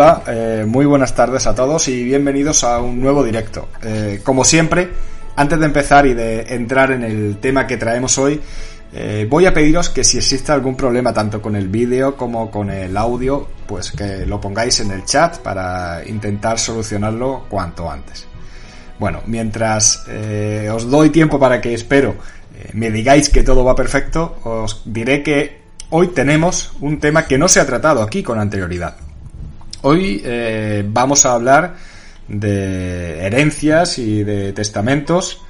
Hola, eh, muy buenas tardes a todos y bienvenidos a un nuevo directo. Eh, como siempre, antes de empezar y de entrar en el tema que traemos hoy, eh, voy a pediros que si existe algún problema tanto con el vídeo como con el audio, pues que lo pongáis en el chat para intentar solucionarlo cuanto antes. Bueno, mientras os doy tiempo para que espero me digáis que todo va perfecto, os diré que hoy tenemos un tema que no se ha tratado aquí con anterioridad. Hoy eh, vamos a hablar de herencias y de testamentos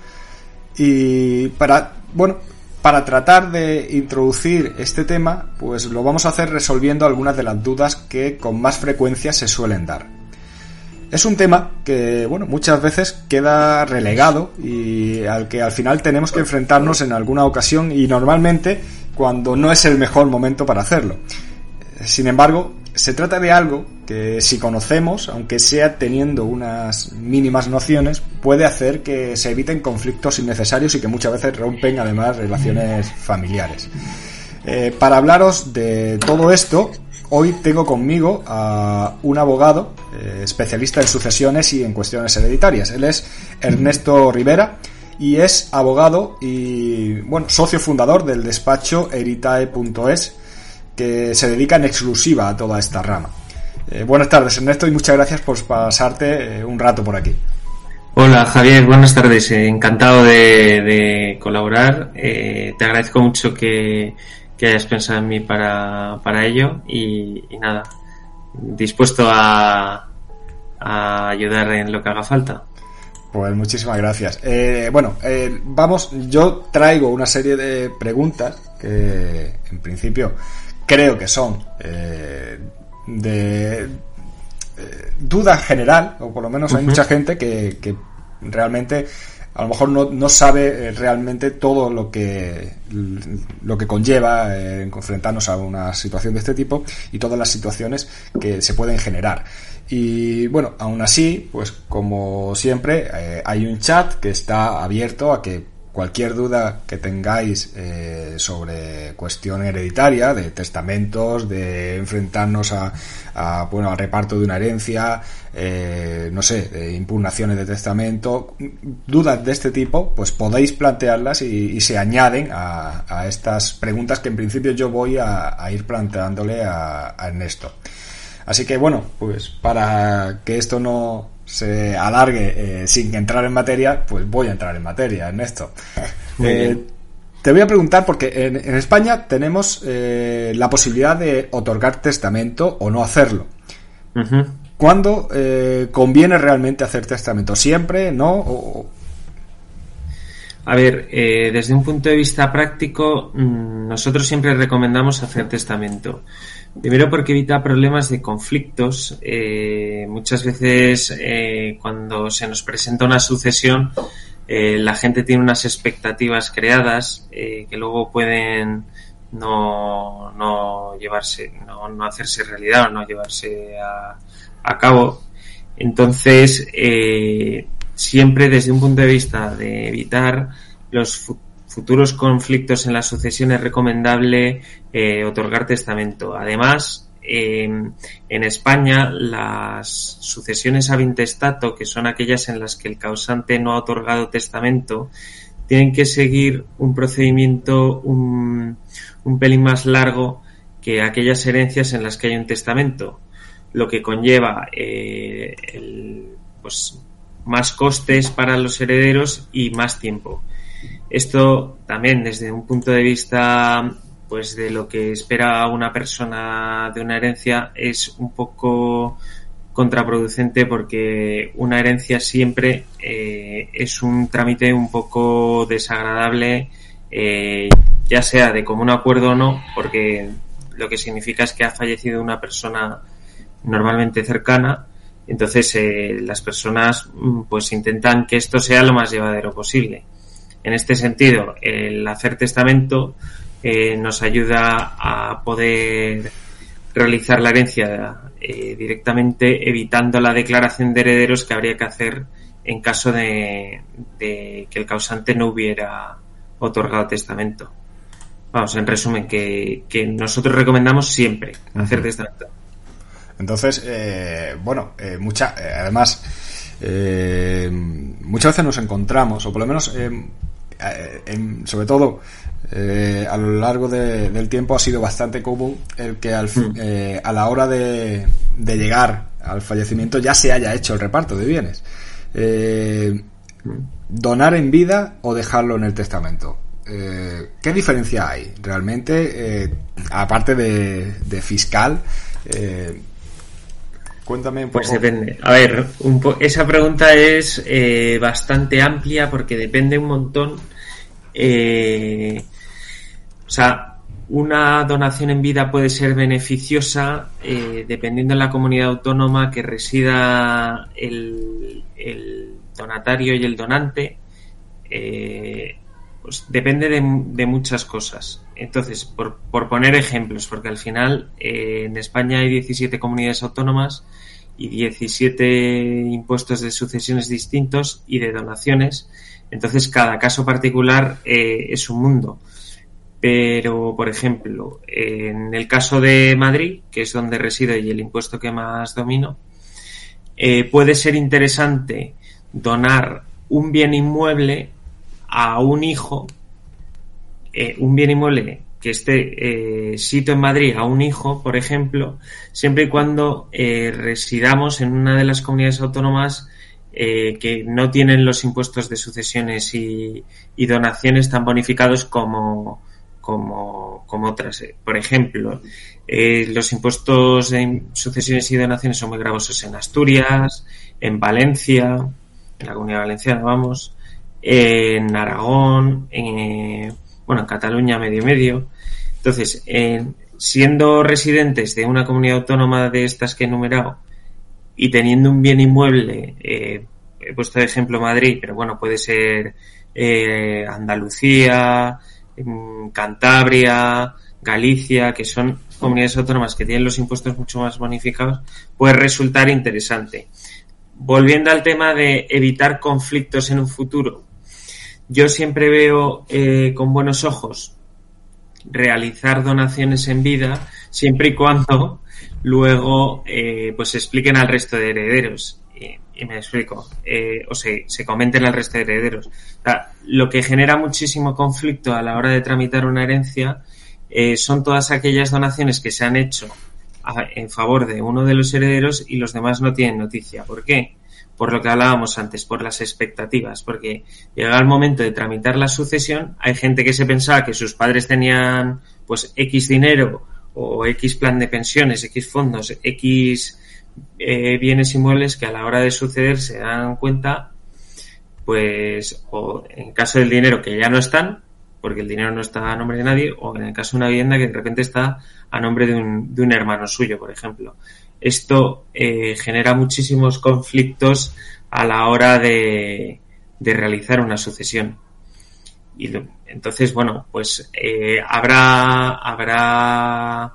y para, bueno, para tratar de introducir este tema, pues lo vamos a hacer resolviendo algunas de las dudas que con más frecuencia se suelen dar. Es un tema que, bueno, muchas veces queda relegado y al que al final tenemos que enfrentarnos en alguna ocasión y normalmente cuando no es el mejor momento para hacerlo. Sin embargo, se trata de algo que si conocemos, aunque sea teniendo unas mínimas nociones, puede hacer que se eviten conflictos innecesarios y que muchas veces rompen además relaciones familiares. Eh, para hablaros de todo esto, hoy tengo conmigo a un abogado eh, especialista en sucesiones y en cuestiones hereditarias. Él es Ernesto Rivera y es abogado y bueno, socio fundador del despacho eritae.es que se dedica en exclusiva a toda esta rama. Eh, buenas tardes, Ernesto, y muchas gracias por pasarte eh, un rato por aquí. Hola Javier, buenas tardes. Eh, encantado de, colaborar. te agradezco mucho que, hayas pensado en mí para, ello y, nada, dispuesto a, a, ayudar en lo que haga falta. Pues muchísimas gracias. bueno, vamos, yo traigo una serie de preguntas que en principio creo que son eh, de eh, duda general, o por lo menos hay mucha gente que, realmente a lo mejor no, sabe eh, realmente todo lo que lo que conlleva enfrentarnos a una situación de este tipo y todas las situaciones que se pueden generar. Y bueno, aún así, pues como siempre, hay un chat que está abierto a que cualquier duda que tengáis eh, sobre cuestión hereditaria, de testamentos, de enfrentarnos a, bueno, al reparto de una herencia, eh, no sé, impugnaciones de testamento, dudas de este tipo, pues podéis plantearlas y, se añaden a, estas preguntas que en principio yo voy a, ir planteándole a Ernesto. Así que bueno, pues para que esto no se alargue eh, sin entrar en materia, pues voy a entrar en materia, Ernesto. Eh, te voy a preguntar porque en, España tenemos eh, la posibilidad de otorgar testamento o no hacerlo. ¿Cuándo conviene realmente hacer testamento? ¿Siempre? ¿No? A ver, desde un punto de vista práctico, mm, nosotros siempre recomendamos hacer testamento. Primero porque evita problemas de conflictos. Eh, muchas veces eh, cuando se nos presenta una sucesión, eh, la gente tiene unas expectativas creadas que luego pueden no, no llevarse, no, no hacerse realidad o no llevarse a, a cabo. Entonces, eh, siempre desde un punto de vista de evitar los futuros conflictos en la sucesión es recomendable eh, otorgar testamento. Además, en España las sucesiones a intestato, que son aquellas en las que el causante no ha otorgado testamento, tienen que seguir un procedimiento un, un pelín más largo que aquellas herencias en las que hay un testamento, lo que conlleva eh, el, pues, más costes para los herederos y más tiempo. Esto también desde un punto de vista pues de lo que espera una persona de una herencia es un poco contraproducente porque una herencia siempre eh, es un trámite un poco desagradable eh, ya sea de común acuerdo o no porque lo que significa es que ha fallecido una persona normalmente cercana. Entonces eh, las personas mm, pues intentan que esto sea lo más llevadero posible en este sentido el hacer testamento eh, nos ayuda a poder realizar la herencia eh, directamente evitando la declaración de herederos que habría que hacer en caso de, que el causante no hubiera otorgado testamento. Vamos, en resumen, que, nosotros recomendamos siempre hacer testamento. Entonces, eh, bueno, mucha, además, muchas veces nos encontramos, o por lo menos, sobre todo eh, a lo largo del tiempo ha sido bastante común el que al, hmm. eh, a la hora de, llegar al fallecimiento ya se haya hecho el reparto de bienes. Eh, donar en vida o dejarlo en el testamento. ¿Qué diferencia hay realmente, aparte de, fiscal? Cuéntame un pues poco. Pues depende. A ver, esa pregunta es bastante amplia porque depende un montón eh, o sea, una donación en vida puede ser beneficiosa eh, dependiendo de la comunidad autónoma que resida el, donatario y el donante. Eh, pues depende de, muchas cosas. Entonces, por, poner ejemplos, porque al final en España hay 17 comunidades autónomas y 17 impuestos de sucesiones distintos y de donaciones. Entonces, cada caso particular eh, es un mundo. Pero, por ejemplo, en el caso de Madrid, que es donde resido y el impuesto que más domino, eh, puede ser interesante donar un bien inmueble a un hijo, eh, un bien inmueble que esté eh, sito en Madrid a un hijo, por ejemplo, siempre y cuando residamos en una de las comunidades autónomas eh, que no tienen los impuestos de sucesiones y, donaciones tan bonificados como, como, otras. Por ejemplo, eh, los impuestos de sucesiones y donaciones son muy gravosos en Asturias, en Valencia, en la comunidad valenciana, vamos, en Aragón, en, bueno, en Cataluña medio medio. Entonces, siendo residentes de una comunidad autónoma de estas que he enumerado, y teniendo un bien inmueble, eh, he puesto de ejemplo Madrid, pero bueno, puede ser eh, Andalucía, mm, Cantabria, Galicia, que son comunidades autónomas que tienen los impuestos mucho más bonificados, puede resultar interesante. Volviendo al tema de evitar conflictos en un futuro, yo siempre veo eh, con buenos ojos realizar donaciones en vida siempre y cuando luego eh, pues expliquen al resto de herederos. Y, me explico, eh, o se, se comenten al resto de herederos. lo que genera muchísimo conflicto a la hora de tramitar una herencia eh, son todas aquellas donaciones que se han hecho en favor de uno de los herederos y los demás no tienen noticia. ¿Por qué? Por lo que hablábamos antes, por las expectativas, porque llega el momento de tramitar la sucesión, hay gente que se pensaba que sus padres tenían pues X dinero o X plan de pensiones, X fondos, X eh, bienes inmuebles que a la hora de suceder se dan cuenta, pues, o en caso del dinero que ya no están, porque el dinero no está a nombre de nadie, o en el caso de una vivienda que de repente está a nombre de un, de un hermano suyo, por ejemplo. Esto eh, genera muchísimos conflictos a la hora de, de realizar una sucesión. y entonces, bueno, pues eh, habrá, habrá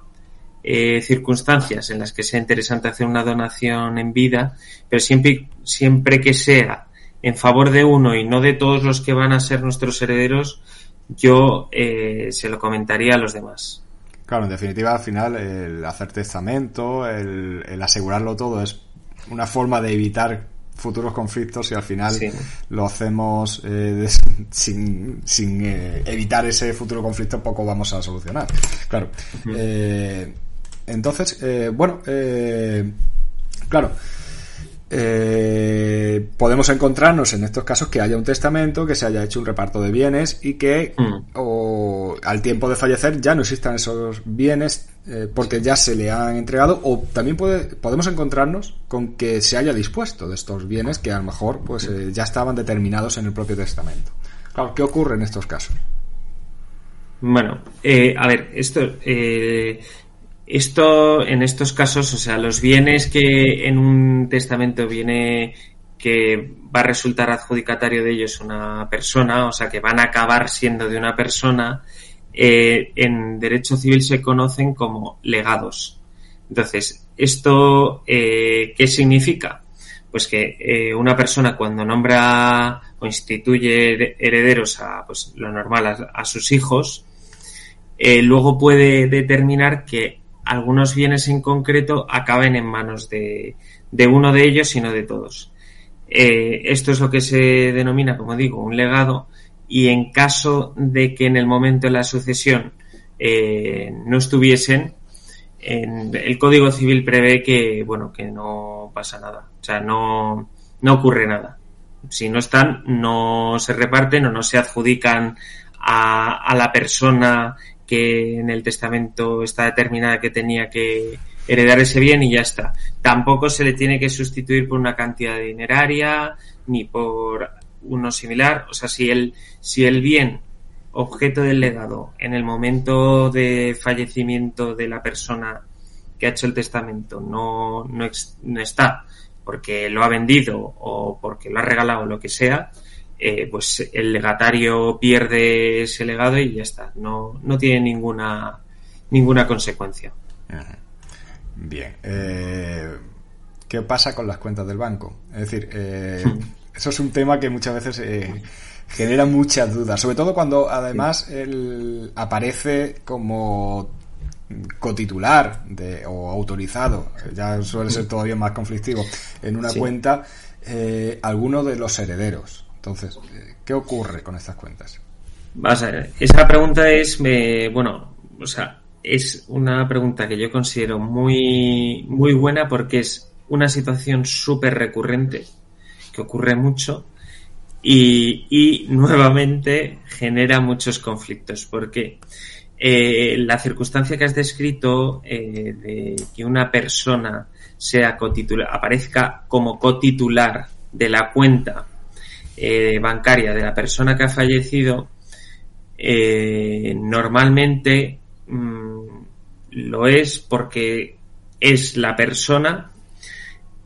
eh, circunstancias en las que sea interesante hacer una donación en vida, pero siempre, siempre que sea en favor de uno y no de todos los que van a ser nuestros herederos, yo eh, se lo comentaría a los demás. Claro, en definitiva, al final, el hacer testamento, el, el asegurarlo todo es una forma de evitar futuros conflictos y al final lo hacemos eh, sin, sin eh, evitar ese futuro conflicto poco vamos a solucionar. Claro. Entonces bueno claro eh, podemos encontrarnos en estos casos que haya un testamento, que se haya hecho un reparto de bienes y que mm. o, al tiempo de fallecer ya no existan esos bienes eh, porque ya se le han entregado o también puede, podemos encontrarnos con que se haya dispuesto de estos bienes que a lo mejor pues eh, ya estaban determinados en el propio testamento. Claro, ¿qué ocurre en estos casos? Bueno, a ver, esto esto, en estos casos, o sea, los bienes que en un testamento viene que va a resultar adjudicatario de ellos una persona, o sea, que van a acabar siendo de una persona, eh, en derecho civil se conocen como legados. Entonces, ¿esto eh, qué significa? Pues que eh, una persona cuando nombra o instituye herederos a, pues lo normal, a, a sus hijos, luego puede determinar que algunos bienes en concreto acaben en manos de, de uno de ellos y no de todos. Eh, esto es lo que se denomina, como digo, un legado y en caso de que en el momento de la sucesión eh, no estuviesen, en, el Código Civil prevé que, bueno, que no pasa nada, o sea, no, no ocurre nada. Si no están, no se reparten o no se adjudican a, a la persona que en el testamento está determinada que tenía que heredar ese bien y ya está. Tampoco se le tiene que sustituir por una cantidad dineraria ni por uno similar. O sea, si el, si el bien objeto del legado en el momento de fallecimiento de la persona que ha hecho el testamento no, no, no está porque lo ha vendido o porque lo ha regalado lo que sea, eh, pues el legatario pierde ese legado y ya está. No, no tiene ninguna, ninguna consecuencia. Bien. Eh, ¿Qué pasa con las cuentas del banco? Es decir, eh, eso es un tema que muchas veces genera muchas dudas, sobre todo cuando además él aparece como cotitular de, o autorizado, ya suele ser todavía más conflictivo, en una cuenta alguno de los herederos. Entonces, ¿qué ocurre con estas cuentas? Esa pregunta es, bueno, o sea, es una pregunta que yo considero muy, muy buena porque es una situación súper recurrente que ocurre mucho y, nuevamente genera muchos conflictos porque eh, la circunstancia que has descrito eh, de que una persona sea cotitular, aparezca como cotitular de la cuenta eh, bancaria de la persona que ha fallecido, eh, normalmente mm, lo es porque es la persona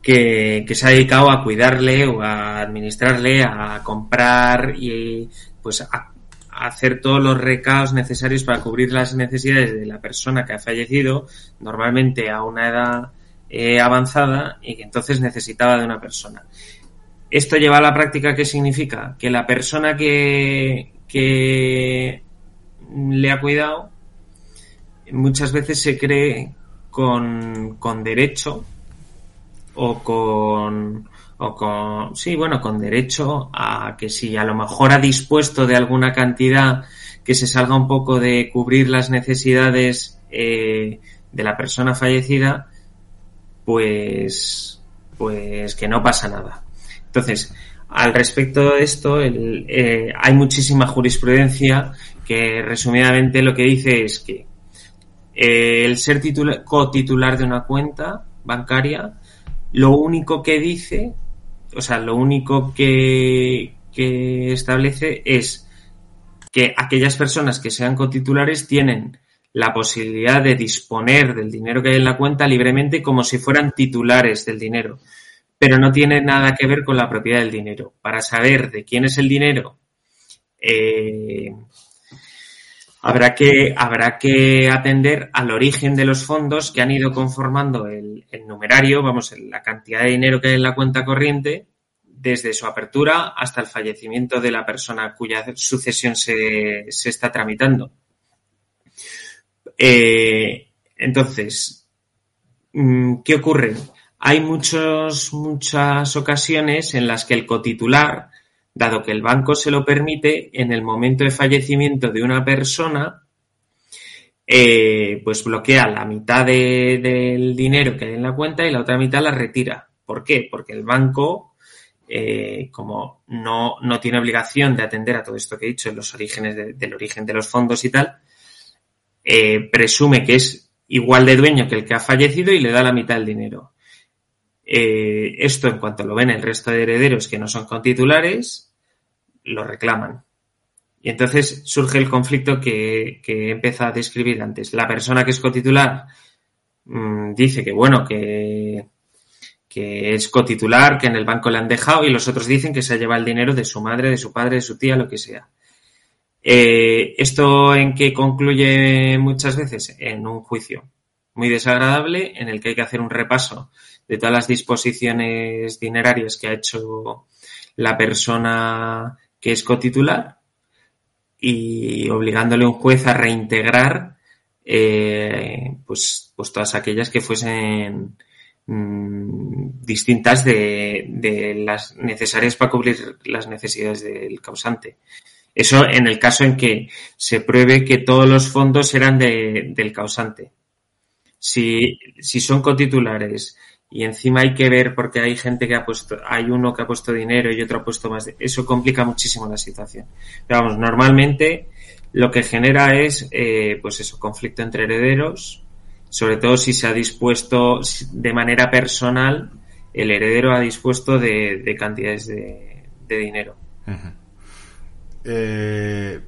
que, se ha dedicado a cuidarle o a administrarle, a comprar y pues a, hacer todos los recados necesarios para cubrir las necesidades de la persona que ha fallecido, normalmente a una edad eh, avanzada y que entonces necesitaba de una persona. Esto lleva a la práctica, ¿qué significa? Que la persona que, que le ha cuidado muchas veces se cree con, con derecho o con, o con, sí, bueno, con derecho a que si a lo mejor ha dispuesto de alguna cantidad que se salga un poco de cubrir las necesidades eh, de la persona fallecida, pues, pues que no pasa nada. Entonces, al respecto de esto, eh, hay muchísima jurisprudencia que resumidamente lo que dice es que eh, el ser cotitular de una cuenta bancaria, lo único que dice, o sea, lo único que, que establece es que aquellas personas que sean cotitulares tienen la posibilidad de disponer del dinero que hay en la cuenta libremente como si fueran titulares del dinero pero no tiene nada que ver con la propiedad del dinero. Para saber de quién es el dinero eh, habrá, que, habrá que atender al origen de los fondos que han ido conformando el, numerario, vamos, la cantidad de dinero que hay en la cuenta corriente desde su apertura hasta el fallecimiento de la persona cuya sucesión se, se está tramitando. Eh, entonces, mm, ¿qué ocurre? Hay muchos, muchas ocasiones en las que el cotitular dado que el banco se lo permite, en el momento de fallecimiento de una persona, eh, pues bloquea la mitad del dinero que hay en la cuenta y la otra mitad la retira. ¿Por qué? Porque el banco, eh, como no, no, tiene obligación de atender a todo esto que he dicho, los orígenes del origen de los fondos y tal, eh, presume que es igual de dueño que el que ha fallecido y le da la mitad del dinero. Esto en cuanto lo ven el resto de herederos que no son contitulares, lo reclaman. Y entonces surge el conflicto que, que he a describir antes. La persona que es cotitular mm, dice que, bueno, que, que es cotitular, que en el banco le han dejado, y los otros dicen que se ha llevado el dinero de su madre, de su padre, de su tía, lo que sea. Eh, ¿Esto en qué concluye muchas veces? En un juicio muy desagradable en el que hay que hacer un repaso de todas las disposiciones dinerarias que ha hecho la persona que es cotitular y obligándole a un juez a reintegrar eh, pues, pues todas aquellas que fuesen mm, distintas de, las necesarias para cubrir las necesidades del causante. Eso en el caso en que se pruebe que todos los fondos eran de, del causante. Si, si son cotitulares y encima hay que ver porque hay gente que ha puesto, hay uno que ha puesto dinero y otro ha puesto más. Eso complica muchísimo la situación. Pero vamos, normalmente lo que genera es, eh, pues eso, conflicto entre herederos, sobre todo si se ha dispuesto de manera personal, el heredero ha dispuesto de, cantidades de, dinero. eh,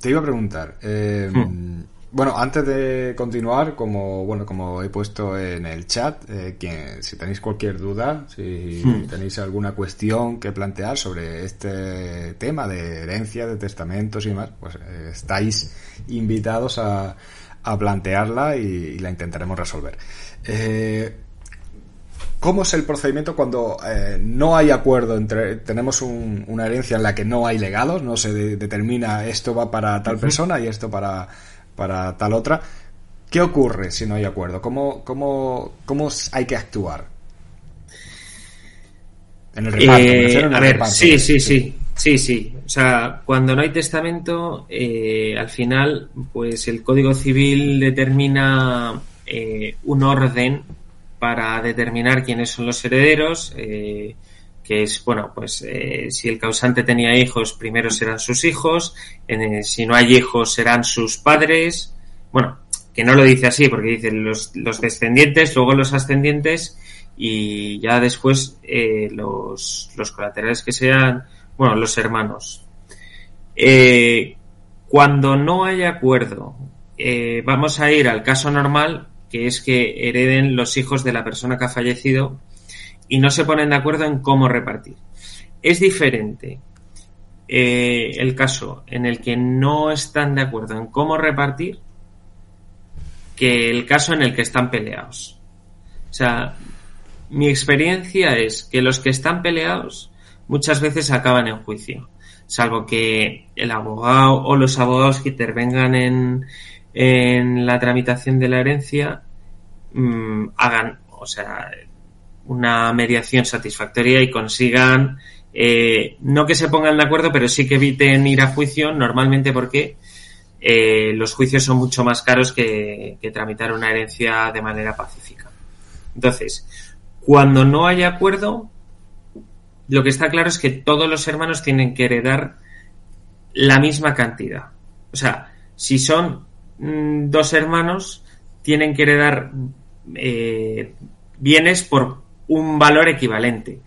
te iba a preguntar, eh, hmm. Bueno, antes de continuar, como bueno, como he puesto en el chat, eh, si tenéis cualquier duda, si hmm. tenéis alguna cuestión que plantear sobre este tema de herencia, de testamentos y demás, pues eh, estáis invitados a, a plantearla y, la intentaremos resolver. Eh, ¿Cómo es el procedimiento cuando eh, no hay acuerdo entre tenemos una herencia en la que no hay legados, no se determina esto va para tal persona y esto para para tal otra. ¿Qué ocurre si no hay acuerdo? ¿Cómo, cómo, cómo hay que actuar? En el reparto. Eh, a ver, sí, sí, sí, sí, sí. O sea, cuando no hay testamento, eh, al final, pues el Código Civil determina eh, un orden para determinar quiénes son los herederos que es, bueno, pues eh, si el causante tenía hijos, primero serán sus hijos, si no hay hijos, serán sus padres. Bueno, que no lo dice así, porque dice los, los descendientes, luego los ascendientes y ya después eh, los, los colaterales que sean, bueno, los hermanos. Eh, cuando no hay acuerdo, vamos a ir al caso normal, que es que hereden los hijos de la persona que ha fallecido y no se ponen de acuerdo en cómo repartir. Es diferente eh, el caso en el que no están de acuerdo en cómo repartir que el caso en el que están peleados. O sea, mi experiencia es que los que están peleados muchas veces acaban en juicio, salvo que el abogado o los abogados que intervengan en, en la tramitación de la herencia mm, hagan, o sea, una mediación satisfactoria y consigan eh, no que se pongan de acuerdo, pero sí que eviten ir a juicio normalmente porque eh, los juicios son mucho más caros que, tramitar una herencia de manera pacífica. Entonces, cuando no hay acuerdo, lo que está claro es que todos los hermanos tienen que heredar la misma cantidad. O sea, si son mm, dos hermanos, tienen que heredar eh, bienes por un valor equivalente.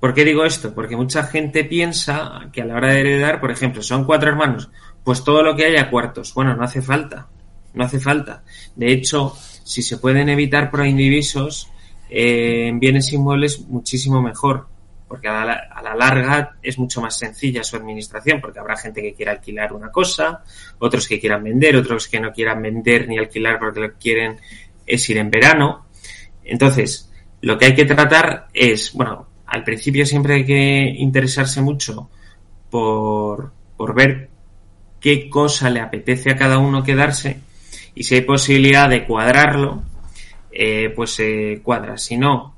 ¿Por qué digo esto? Porque mucha gente piensa que a la hora de heredar, por ejemplo, son cuatro hermanos, pues todo lo que haya cuartos. Bueno, no hace falta. No hace falta. De hecho, si se pueden evitar proindivisos eh, en bienes inmuebles, muchísimo mejor. porque a la, a la, larga es mucho más sencilla su administración, porque habrá gente que quiera alquilar una cosa, otros que quieran vender, otros que no quieran vender ni alquilar porque lo que quieren es ir en verano. Entonces, lo que hay que tratar es, bueno, al principio siempre hay que interesarse mucho por, por ver qué cosa le apetece a cada uno quedarse y si hay posibilidad de cuadrarlo, eh, pues se cuadra. Si no,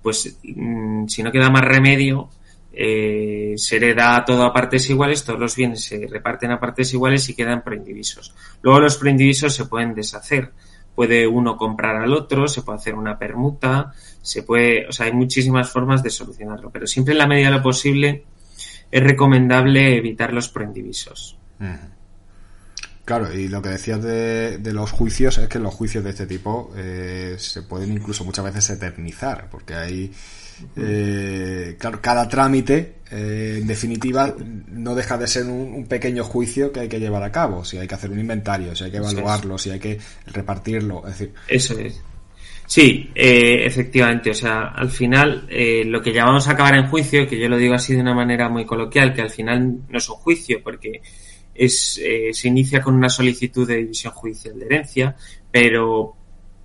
pues mm, si no queda más remedio, eh, se hereda todo a partes iguales, todos los bienes se reparten a partes iguales y quedan proindivisos. Luego los proindivisos se pueden deshacer. Puede uno comprar al otro, se puede hacer una permuta, se puede, o sea, hay muchísimas formas de solucionarlo, pero siempre en la medida de lo posible es recomendable evitar los proindivisos. Claro, y lo que decías de, de, los juicios es que los juicios de este tipo eh, se pueden incluso muchas veces eternizar, porque hay, eh, claro, cada trámite, eh, en definitiva, no deja de ser un, un, pequeño juicio que hay que llevar a cabo. Si hay que hacer un inventario, si hay que evaluarlo, si hay que repartirlo, es decir. Eso es. Sí, eh, efectivamente. O sea, al final, eh, lo que llamamos acabar en juicio, que yo lo digo así de una manera muy coloquial, que al final no es un juicio, porque es, eh, se inicia con una solicitud de división judicial de herencia, pero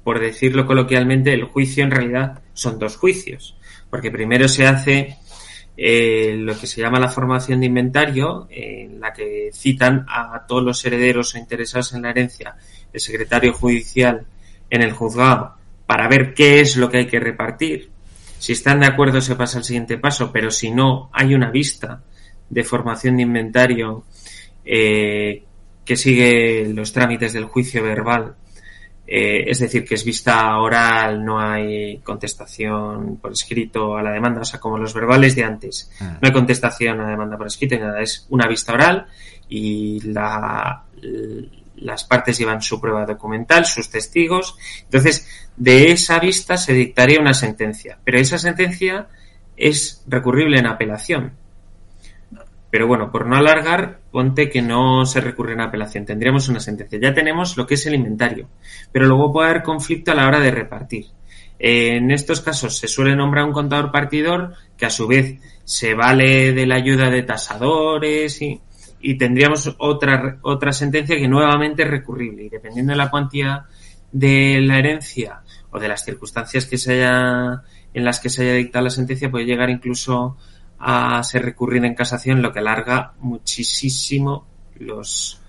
por decirlo coloquialmente, el juicio en realidad son dos juicios, porque primero se hace eh, lo que se llama la formación de inventario, en la que citan a todos los herederos o interesados en la herencia, el secretario judicial en el juzgado, para ver qué es lo que hay que repartir. Si están de acuerdo se pasa al siguiente paso, pero si no, hay una vista de formación de inventario eh, que sigue los trámites del juicio verbal, eh, es decir, que es vista oral, no hay contestación por escrito a la demanda, o sea, como los verbales de antes, no hay contestación a la demanda por escrito, nada, es una vista oral y la, las partes llevan su prueba documental, sus testigos, entonces de esa vista se dictaría una sentencia, pero esa sentencia es recurrible en apelación. Pero bueno, por no alargar, ponte que no se recurre en apelación. Tendríamos una sentencia. Ya tenemos lo que es el inventario. Pero luego puede haber conflicto a la hora de repartir. En estos casos se suele nombrar un contador partidor que a su vez se vale de la ayuda de tasadores y, y tendríamos otra, otra sentencia que nuevamente es recurrible. Y dependiendo de la cuantía de la herencia o de las circunstancias que se haya, en las que se haya dictado la sentencia, puede llegar incluso a ser recurrida en casación, lo que alarga muchísimo los,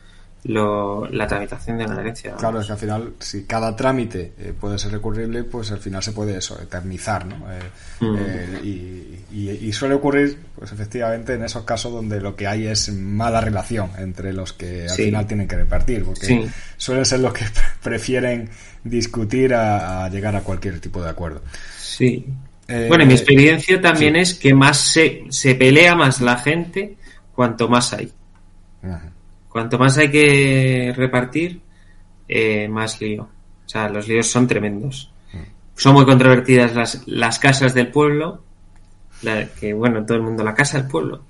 lo, la tramitación de una herencia. Claro, es que al final, si cada trámite eh, puede ser recurrible, pues al final se puede eso, eternizar, ¿no? Eh, mm. eh, y, y, y, suele ocurrir, pues efectivamente, en esos casos donde lo que hay es mala relación entre los que al sí. final tienen que repartir, porque sí. suelen ser los que prefieren discutir a, a, llegar a cualquier tipo de acuerdo. Sí. Bueno, mi experiencia también sí. es que más se, se pelea más la gente cuanto más hay. Ajá. Cuanto más hay que repartir, eh, más lío. O sea, los líos son tremendos. Son muy controvertidas las, las casas del pueblo, la, que bueno, todo el mundo, la casa del pueblo,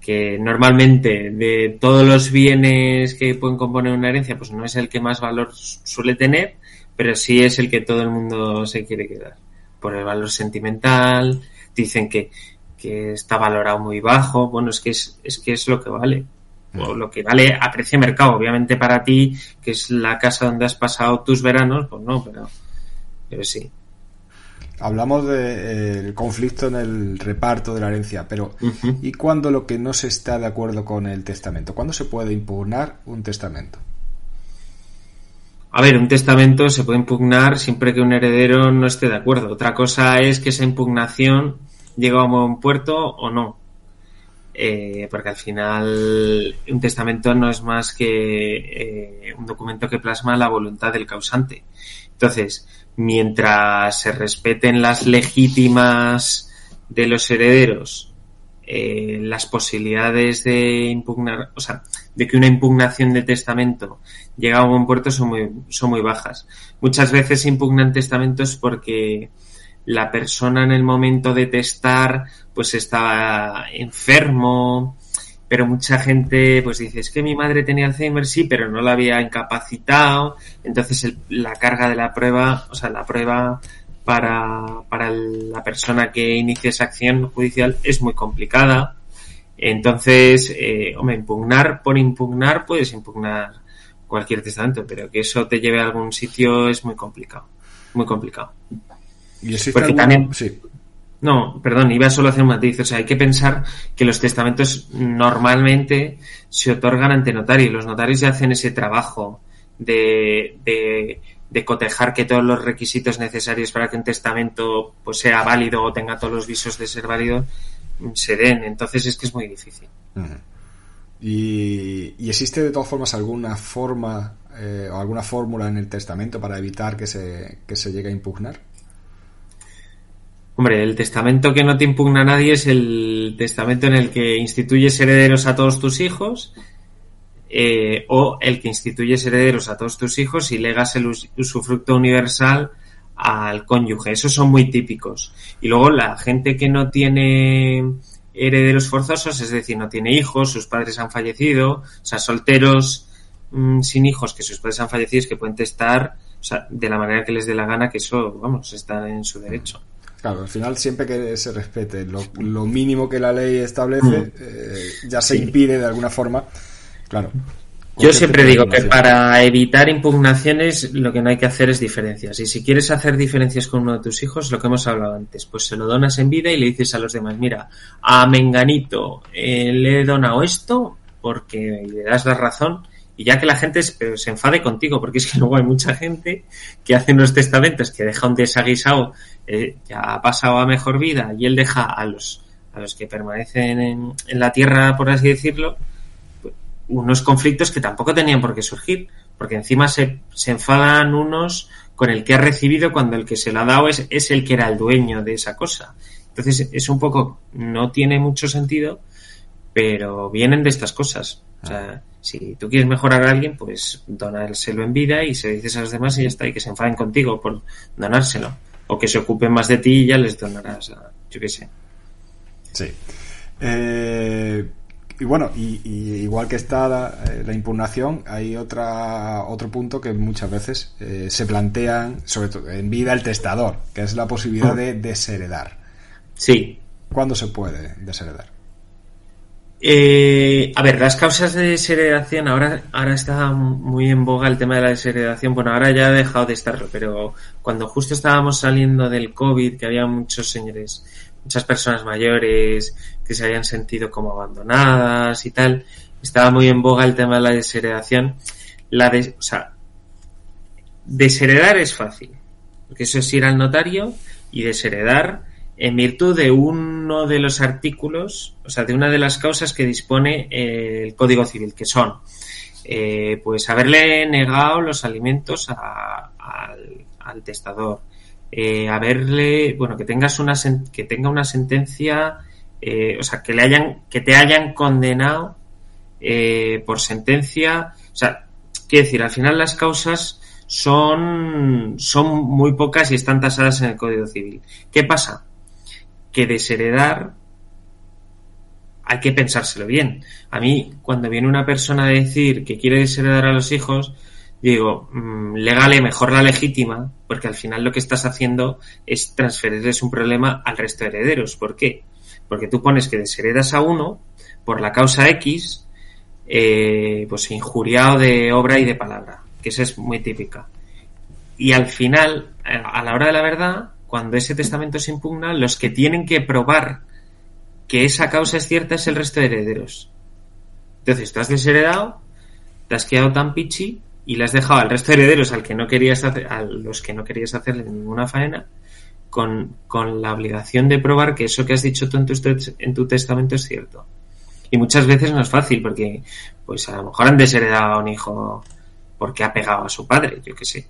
que normalmente de todos los bienes que pueden componer una herencia, pues no es el que más valor suele tener, pero sí es el que todo el mundo se quiere quedar. Por el valor sentimental, dicen que, que está valorado muy bajo, bueno, es que es, es que es lo que vale o lo que vale a precio de mercado. Obviamente para ti, que es la casa donde has pasado tus veranos, pues no, pero, pero sí. Hablamos del de, eh, conflicto en el reparto de la herencia, pero uh -huh. ¿y cuándo lo que no se está de acuerdo con el testamento? ¿Cuándo se puede impugnar un testamento? A ver, un testamento se puede impugnar siempre que un heredero no esté de acuerdo. Otra cosa es que esa impugnación llegue a un buen puerto o no eh, porque al final un testamento no es más que eh, un documento que plasma la voluntad del causante. Entonces, mientras se respeten las legítimas de los herederos, eh, las posibilidades de impugnar, o sea, de que una impugnación de testamento llegue a buen puerto son muy, son muy bajas. Muchas veces impugnan testamentos porque la persona en el momento de testar pues estaba enfermo, pero mucha gente pues dice, es que mi madre tenía Alzheimer, sí, pero no la había incapacitado, entonces el, la carga de la prueba, o sea, la prueba para, para la persona que inicia esa acción judicial es muy complicada. Entonces, eh, hombre, impugnar por impugnar puedes impugnar cualquier testamento, pero que eso te lleve a algún sitio es muy complicado. Muy complicado. ¿Y existe Porque algún- también- Sí. No, perdón, iba solo a hacer un matiz. O sea, hay que pensar que los testamentos normalmente se otorgan ante notario. Los notarios ya hacen ese trabajo de, de, de cotejar que todos los requisitos necesarios para que un testamento pues sea válido o tenga todos los visos de ser válido mm, se den. Entonces es que es muy difícil. Y existe de todas formas alguna forma eh, o alguna fórmula en el testamento para evitar que se, que se llegue a impugnar? Hombre, el testamento que no te impugna a nadie es el testamento en el que instituyes herederos a todos tus hijos eh, o el que instituyes herederos a todos tus hijos y legas el us- usufructo universal al cónyuge. Esos son muy típicos. Y luego la gente que no tiene herederos forzosos, es decir, no tiene hijos, sus padres han fallecido, o sea, solteros mm, sin hijos que sus padres han fallecido, es que pueden testar o sea, de la manera que les dé la gana, que eso, vamos, está en su derecho. Claro, al final siempre que se respete lo, lo mínimo que la ley establece, eh, ya se Sí. impide de alguna forma. Claro. Yo siempre digo que para evitar impugnaciones lo que no hay que hacer es diferencias. Y si quieres hacer diferencias con uno de tus hijos, lo que hemos hablado antes, pues se lo donas en vida y le dices a los demás, mira, a Menganito eh, le he donado esto porque le das la razón y ya que la gente se, se enfade contigo, porque es que luego hay mucha gente que hace unos testamentos que deja un desaguisado, eh, ha pasado a mejor vida y él deja a los, a los que permanecen en, la tierra, por así decirlo, unos conflictos que tampoco tenían por qué surgir, porque encima se, se enfadan unos con el que ha recibido cuando el que se lo ha dado es, es el que era el dueño de esa cosa. Entonces es un poco, no tiene mucho sentido, pero vienen de estas cosas. O sea, si tú quieres mejorar a alguien, pues donárselo en vida y se lo dices a los demás y ya está, y que se enfaden contigo por donárselo. O que se ocupen más de ti y ya les donarás a, yo qué sé. Sí. Eh, y bueno, y, y igual que está la, eh, la impugnación, hay otra otro punto que muchas veces eh, se plantean, sobre todo en vida, el testador, que es la posibilidad de desheredar. Sí, ¿Cuándo se puede desheredar? Eh, a ver, las causas de desheredación, ahora, ahora está muy en boga el tema de la desheredación. Bueno, ahora ya ha dejado de estarlo, pero cuando justo estábamos saliendo del COVID, que había muchos señores, muchas personas mayores que se habían sentido como abandonadas y tal, estaba muy en boga el tema de la desheredación. La des- o sea, desheredar es fácil, porque eso es ir al notario y desheredar en virtud de uno de los artículos, o sea, de una de las causas que dispone eh, el Código Civil, que son, eh, pues, haberle negado los alimentos a- al, testador, eh, haberle, bueno, que tengas una que tenga una sentencia, eh, o sea, que le hayan, que te hayan condenado por sentencia, o sea, quiero decir, al final las causas son, son muy pocas y están tasadas en el Código Civil. ¿Qué pasa? Que desheredar hay que pensárselo bien. A mí, cuando viene una persona a decir que quiere desheredar a los hijos, digo, mmm, legale mejor la legítima, porque al final lo que estás haciendo es transferirles un problema al resto de herederos. ¿Por qué? Porque tú pones que desheredas a uno por la causa X, eh, pues injuriado de obra y de palabra, que esa es muy típica. Y al final, a la hora de la verdad, cuando ese testamento se impugna, los que tienen que probar que esa causa es cierta es el resto de herederos. Entonces, tú has desheredado, te has quedado tan pichi y le has dejado al resto de herederos al que no querías hacer, a los que no querías hacerle ninguna faena, con, con la obligación de probar que eso que has dicho tú en tu, en tu testamento es cierto. Y muchas veces no es fácil porque, pues a lo mejor han desheredado a un hijo porque ha pegado a su padre, yo qué sé.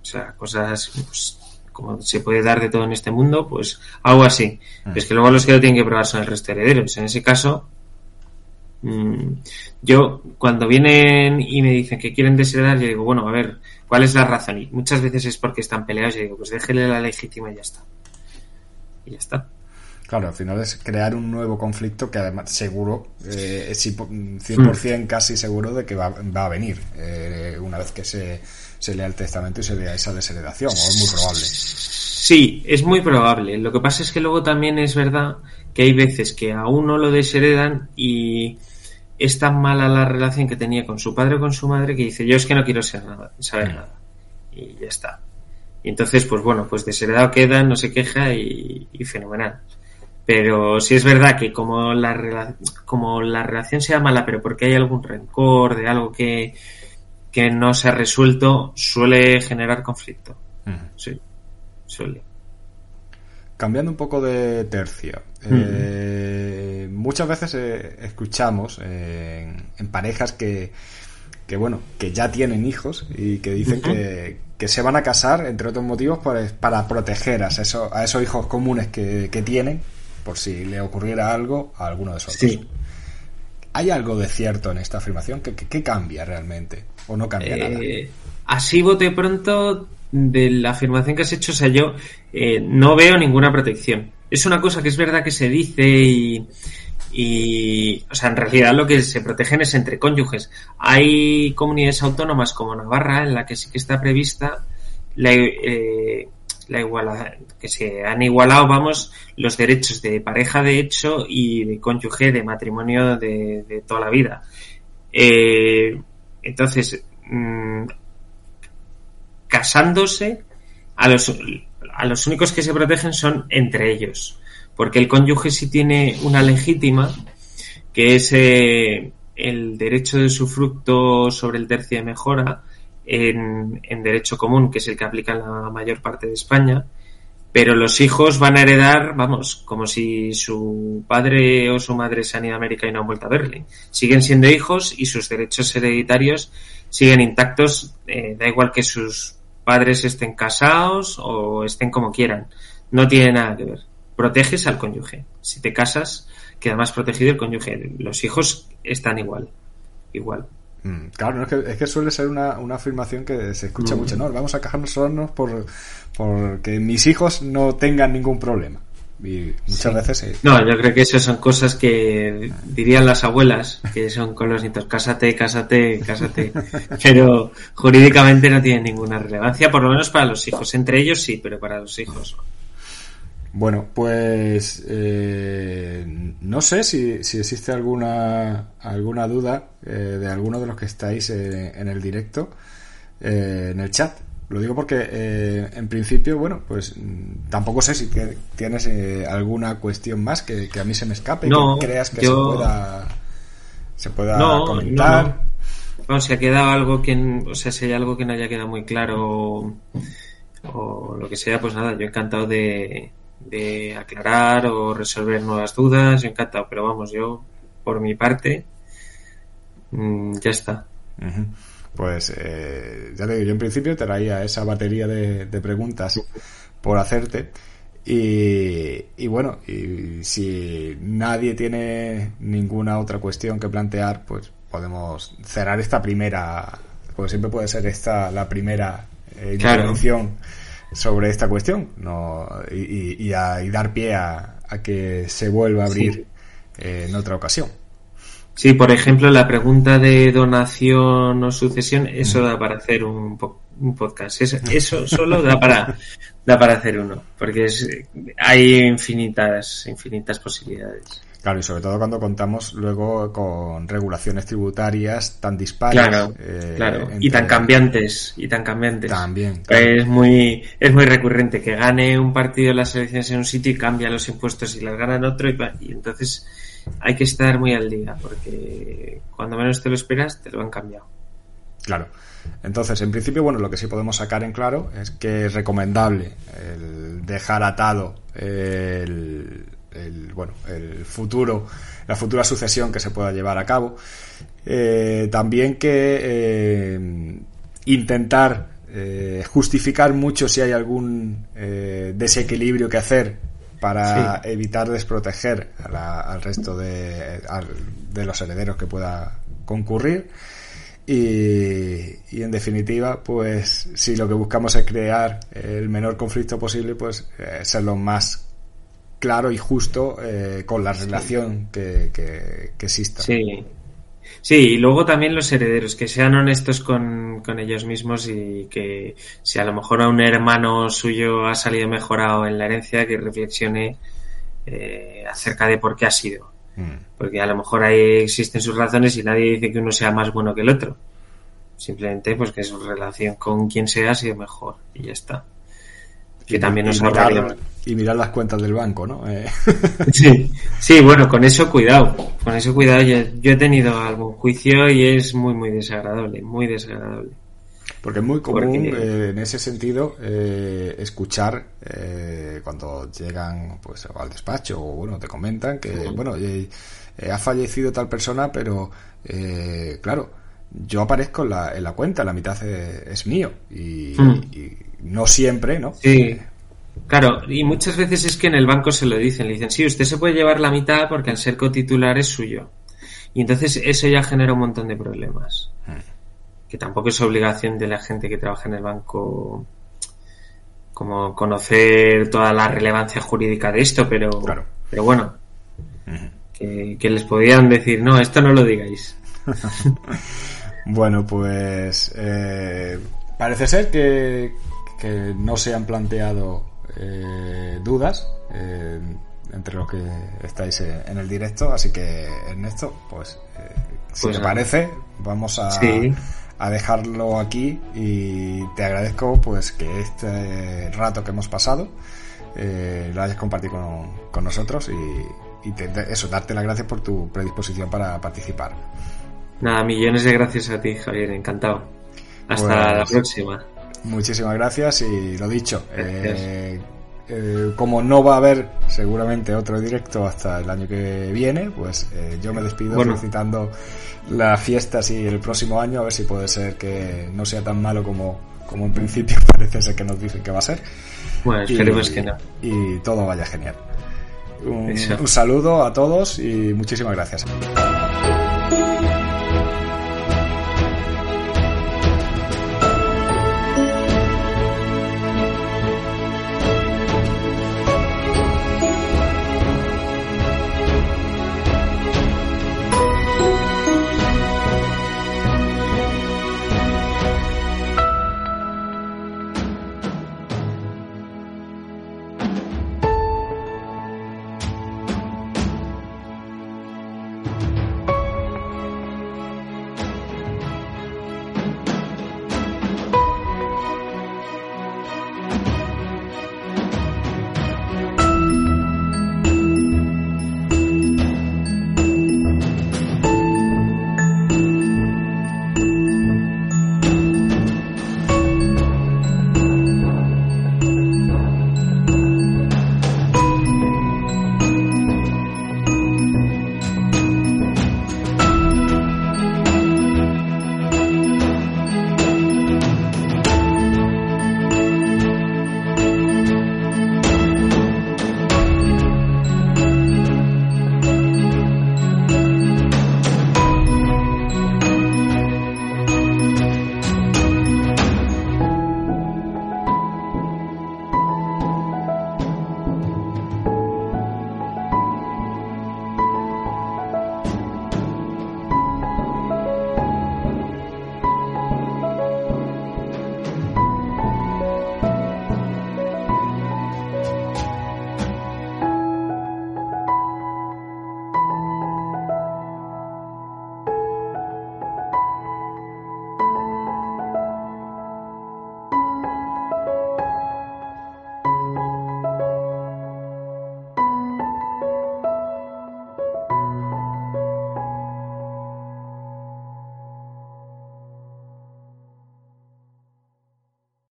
O sea, cosas pues, como se puede dar de todo en este mundo, pues algo así. Pero es que luego los que lo tienen que probar son el resto de herederos. En ese caso, mmm, yo cuando vienen y me dicen que quieren desheredar, yo digo, bueno, a ver, ¿cuál es la razón? Y muchas veces es porque están peleados. Yo digo, pues déjele la legítima y ya está. Y ya está. Claro, al final es crear un nuevo conflicto que además seguro, eh, es 100% casi seguro de que va, va a venir eh, una vez que se, se lea el testamento y se vea esa desheredación, o es muy probable. Sí, es muy probable. Lo que pasa es que luego también es verdad que hay veces que a uno lo desheredan y es tan mala la relación que tenía con su padre o con su madre que dice yo es que no quiero ser nada, saber mm. nada. Y ya está. Y entonces, pues bueno, pues desheredado queda, no se queja y, fenomenal. Pero si es verdad que como la, como la relación sea mala, pero porque hay algún rencor de algo que, que no se ha resuelto, suele generar conflicto. Sí, suele. Cambiando un poco de tercio. Eh, muchas veces eh, escuchamos en, parejas que, que, bueno, que ya tienen hijos y que dicen que, que, se van a casar, entre otros motivos, pues, para proteger a, a esos hijos comunes que, tienen, por si le ocurriera algo a alguno de esos sí. ¿Hay algo de cierto en esta afirmación? ¿Qué, cambia realmente? ¿O no cambia nada? Eh, así bote pronto de la afirmación que has hecho, o sea, yo eh, no veo ninguna protección. Es una cosa que es verdad que se dice y, y, o sea, en realidad lo que se protegen es entre cónyuges. Hay comunidades autónomas como Navarra en la que sí que está prevista la, eh, la iguala, que se han igualado, vamos, los derechos de pareja de hecho y de cónyuge de matrimonio de, toda la vida. Eh, entonces, mm, casándose, a los, a los únicos que se protegen son entre ellos. Porque el cónyuge sí tiene una legítima, que es eh, el derecho de su fruto sobre el tercio de mejora, en, derecho común, que es el que aplica en la mayor parte de España, pero los hijos van a heredar, vamos, como si su padre o su madre se han ido a América y no han vuelto a verle. Siguen siendo hijos y sus derechos hereditarios siguen intactos, eh, da igual que sus padres estén casados o estén como quieran. No tiene nada que ver. Proteges al cónyuge. Si te casas, queda más protegido el cónyuge. Los hijos están igual. Igual. Mm, claro, es, que, es que suele ser una, una afirmación que se escucha mm. mucho, ¿no? Vamos a casarnos por, que mis hijos no tengan ningún problema. Y muchas veces... No, yo creo que esas son cosas que dirían las abuelas, que son con los nietos, cásate, cásate, cásate. Pero jurídicamente no tienen ninguna relevancia, por lo menos para los hijos. Entre ellos sí, pero para los hijos bueno, pues eh, no sé si, si, existe alguna, alguna duda eh, de alguno de los que estáis eh, en el directo, en el chat. Lo digo porque en principio, bueno, pues tampoco sé si tienes alguna cuestión más que, a mí se me escape y que creas que se pueda, se pueda comentar. No, si ha quedado algo que, o sea, si hay algo que no haya quedado muy claro o lo que sea, pues nada, yo he encantado de, de aclarar o resolver nuevas dudas, encantado, pero vamos, yo por mi parte mm, ya está. Pues eh, ya te digo, yo en principio te traía esa batería de, preguntas por hacerte. Y, y, bueno, y si nadie tiene ninguna otra cuestión que plantear, pues podemos cerrar esta primera, pues siempre puede ser esta la primera eh, intervención sobre esta cuestión no, y, y, a, dar pie a, que se vuelva a abrir eh, en otra ocasión. Sí, por ejemplo, la pregunta de donación o sucesión, eso mm. da para hacer un, un podcast. Eso, solo da para, da para hacer uno, porque es, hay infinitas, infinitas posibilidades. Claro, y sobre todo cuando contamos luego con regulaciones tributarias tan dispares. Claro, eh, claro. Y tan cambiantes, y tan cambiantes. También. Es muy, es muy recurrente que gane un partido en las elecciones en un sitio y cambia los impuestos y las gana en otro y, y entonces hay que estar muy al día porque cuando menos te lo esperas te lo han cambiado. Claro. Entonces, en principio, bueno, lo que sí podemos sacar en claro es que es recomendable el dejar atado el, el, bueno, el futuro, la futura sucesión que se pueda llevar a cabo. Eh, también que eh, intentar eh, justificar mucho si hay algún desequilibrio que hacer para evitar desproteger al resto de, de, los herederos que pueda concurrir. Y, y, en definitiva, pues si lo que buscamos es crear el menor conflicto posible, pues ser lo más claro y justo eh, con la relación que, que, exista. Sí. Sí, y luego también los herederos, que sean honestos con, ellos mismos y que si a lo mejor a un hermano suyo ha salido mejorado en la herencia, que reflexione eh, acerca de por qué ha sido. Mm. Porque a lo mejor ahí existen sus razones y nadie dice que uno sea más bueno que el otro. Simplemente pues que su relación con quien sea ha sido mejor y ya está que también nos mirar, Y mirar las cuentas del banco, ¿no? Eh. Sí, sí, bueno, con eso cuidado, con eso cuidado. Yo, he tenido algún juicio y es muy, muy desagradable, muy desagradable. Porque es muy común eh, en ese sentido eh, escuchar cuando llegan pues al despacho o bueno te comentan que bueno ha fallecido tal persona pero claro yo aparezco en la, en la cuenta la mitad es, mío y, hmm. y no siempre, ¿no? Sí. Claro, y muchas veces es que en el banco se lo dicen, le dicen, sí, usted se puede llevar la mitad porque al ser cotitular es suyo. Y entonces eso ya genera un montón de problemas. Hmm. Que tampoco es obligación de la gente que trabaja en el banco como conocer toda la relevancia jurídica de esto, pero, pero bueno, hmm. que, les podían decir, no, esto no lo digáis. bueno, pues eh, parece ser que, que no se han planteado eh, dudas eh, entre los que estáis eh, en el directo, así que Ernesto, pues si pues te parece, vamos a, a dejarlo aquí y te agradezco pues que este rato que hemos pasado lo hayas compartido con, nosotros y, y eso, darte las gracias por tu predisposición para participar. Nada, millones de gracias a ti, Javier, encantado. Hasta la pues próxima. Muchísimas gracias y lo dicho. Eh, eh, como no va a haber seguramente otro directo hasta el año que viene, pues eh, yo me despido felicitando las fiestas y el próximo año, a ver si puede ser que no sea tan malo como, como en principio parece ser que nos dicen que va a ser. Bueno, esperemos que no. Y todo vaya genial. un saludo a todos y muchísimas gracias.